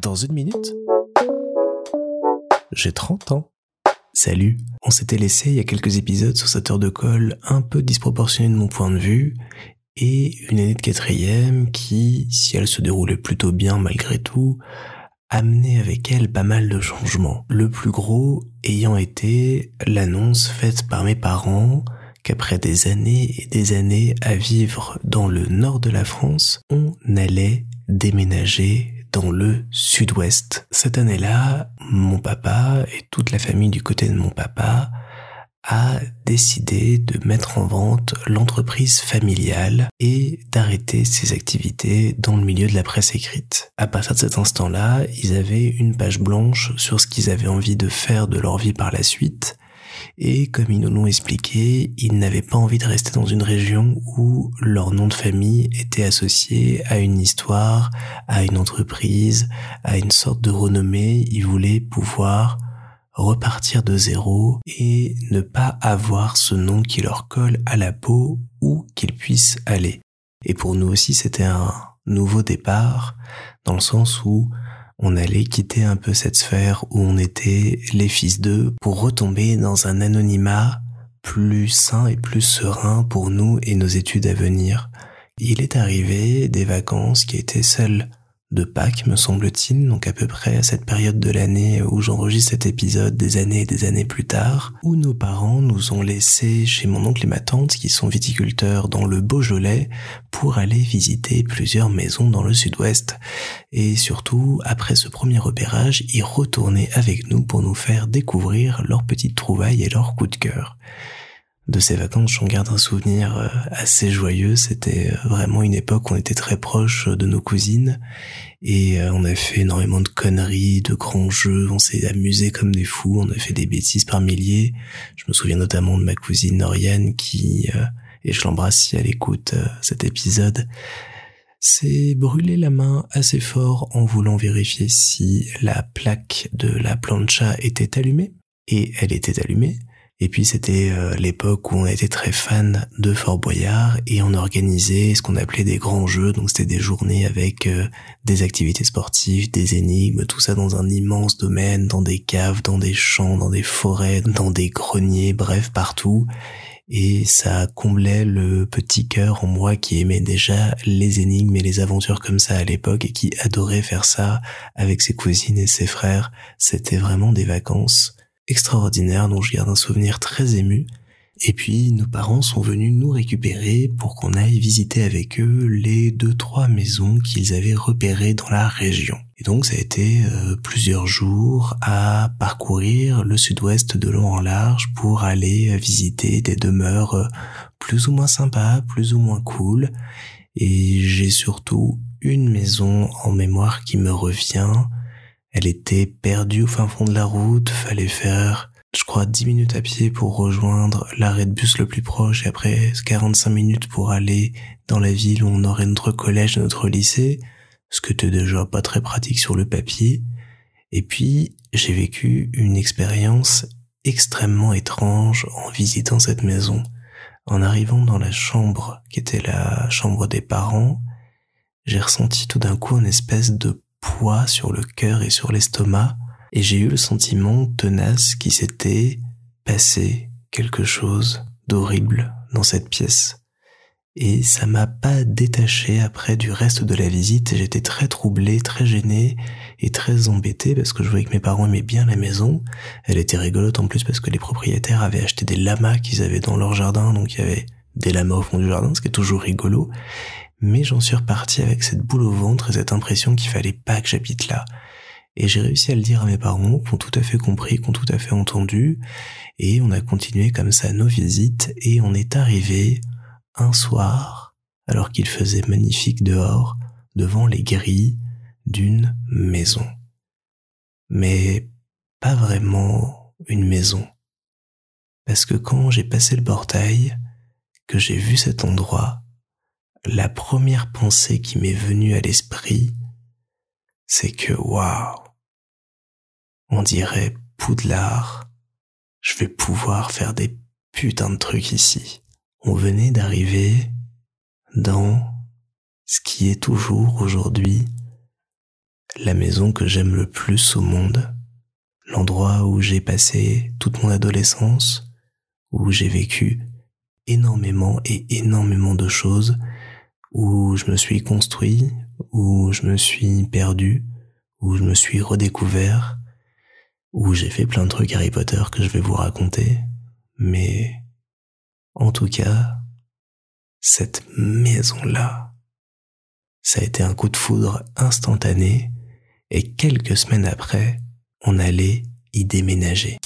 Dans une minute, j'ai 30 ans. Salut, on s'était laissé il y a quelques épisodes sur cette heure de colle un peu disproportionnée de mon point de vue et une année de quatrième qui, si elle se déroulait plutôt bien malgré tout, amenait avec elle pas mal de changements. Le plus gros ayant été l'annonce faite par mes parents qu'après des années et des années à vivre dans le nord de la France, on allait déménager le sud-ouest. Cette année-là, mon papa et toute la famille du côté de mon papa a décidé de mettre en vente l'entreprise familiale et d'arrêter ses activités dans le milieu de la presse écrite. À partir de cet instant-là, ils avaient une page blanche sur ce qu'ils avaient envie de faire de leur vie par la suite et comme ils nous l'ont expliqué, ils n'avaient pas envie de rester dans une région où leur nom de famille était associé à une histoire, à une entreprise, à une sorte de renommée. Ils voulaient pouvoir repartir de zéro et ne pas avoir ce nom qui leur colle à la peau où qu'ils puissent aller. Et pour nous aussi, c'était un nouveau départ dans le sens où on allait quitter un peu cette sphère où on était les fils d'eux pour retomber dans un anonymat plus sain et plus serein pour nous et nos études à venir. Il est arrivé des vacances qui étaient celles de Pâques, me semble-t-il, donc à peu près à cette période de l'année où j'enregistre cet épisode des années et des années plus tard, où nos parents nous ont laissés chez mon oncle et ma tante, qui sont viticulteurs dans le Beaujolais, pour aller visiter plusieurs maisons dans le sud-ouest. Et surtout, après ce premier repérage, y retourner avec nous pour nous faire découvrir leurs petites trouvailles et leurs coups de cœur de ces vacances, j'en garde un souvenir euh, assez joyeux. C'était euh, vraiment une époque où on était très proche de nos cousines et euh, on a fait énormément de conneries, de grands jeux. On s'est amusé comme des fous. On a fait des bêtises par milliers. Je me souviens notamment de ma cousine Noriane qui, et je l'embrasse si elle écoute cet épisode, s'est brûlé la main assez fort en voulant vérifier si la plaque de la plancha était allumée. Et elle était allumée. Et puis c'était euh, l'époque où on était très fan de Fort Boyard et on organisait ce qu'on appelait des grands jeux. Donc c'était des journées avec euh, des activités sportives, des énigmes, tout ça dans un immense domaine, dans des caves, dans des champs, dans des forêts, dans des greniers, bref partout. Et ça comblait le petit cœur en moi qui aimait déjà les énigmes et les aventures comme ça à l'époque et qui adorait faire ça avec ses cousines et ses frères. C'était vraiment des vacances extraordinaire dont je garde un souvenir très ému. Et puis nos parents sont venus nous récupérer pour qu'on aille visiter avec eux les deux trois maisons qu'ils avaient repérées dans la région. Et donc ça a été euh, plusieurs jours à parcourir le sud-ouest de long en large pour aller visiter des demeures euh, plus ou moins sympas, plus ou moins cool. Et j'ai surtout une maison en mémoire qui me revient elle était perdue au fin fond de la route, fallait faire, je crois, 10 minutes à pied pour rejoindre l'arrêt de bus le plus proche et après 45 minutes pour aller dans la ville où on aurait notre collège, notre lycée, ce que était déjà pas très pratique sur le papier. Et puis, j'ai vécu une expérience extrêmement étrange en visitant cette maison. En arrivant dans la chambre qui était la chambre des parents, j'ai ressenti tout d'un coup une espèce de sur le cœur et sur l'estomac, et j'ai eu le sentiment tenace qui s'était passé quelque chose d'horrible dans cette pièce. Et ça m'a pas détaché après du reste de la visite, j'étais très troublé, très gêné et très embêté parce que je voyais que mes parents aimaient bien la maison. Elle était rigolote en plus parce que les propriétaires avaient acheté des lamas qu'ils avaient dans leur jardin, donc il y avait des lamas au fond du jardin, ce qui est toujours rigolo mais j'en suis reparti avec cette boule au ventre et cette impression qu'il fallait pas que j'habite là. Et j'ai réussi à le dire à mes parents, qui ont tout à fait compris, qui ont tout à fait entendu, et on a continué comme ça nos visites, et on est arrivé un soir, alors qu'il faisait magnifique dehors, devant les grilles d'une maison. Mais pas vraiment une maison. Parce que quand j'ai passé le portail, que j'ai vu cet endroit, la première pensée qui m'est venue à l'esprit, c'est que waouh, on dirait Poudlard, je vais pouvoir faire des putains de trucs ici. On venait d'arriver dans ce qui est toujours aujourd'hui la maison que j'aime le plus au monde, l'endroit où j'ai passé toute mon adolescence, où j'ai vécu énormément et énormément de choses, où je me suis construit, où je me suis perdu, où je me suis redécouvert, où j'ai fait plein de trucs Harry Potter que je vais vous raconter, mais en tout cas, cette maison-là, ça a été un coup de foudre instantané et quelques semaines après, on allait y déménager.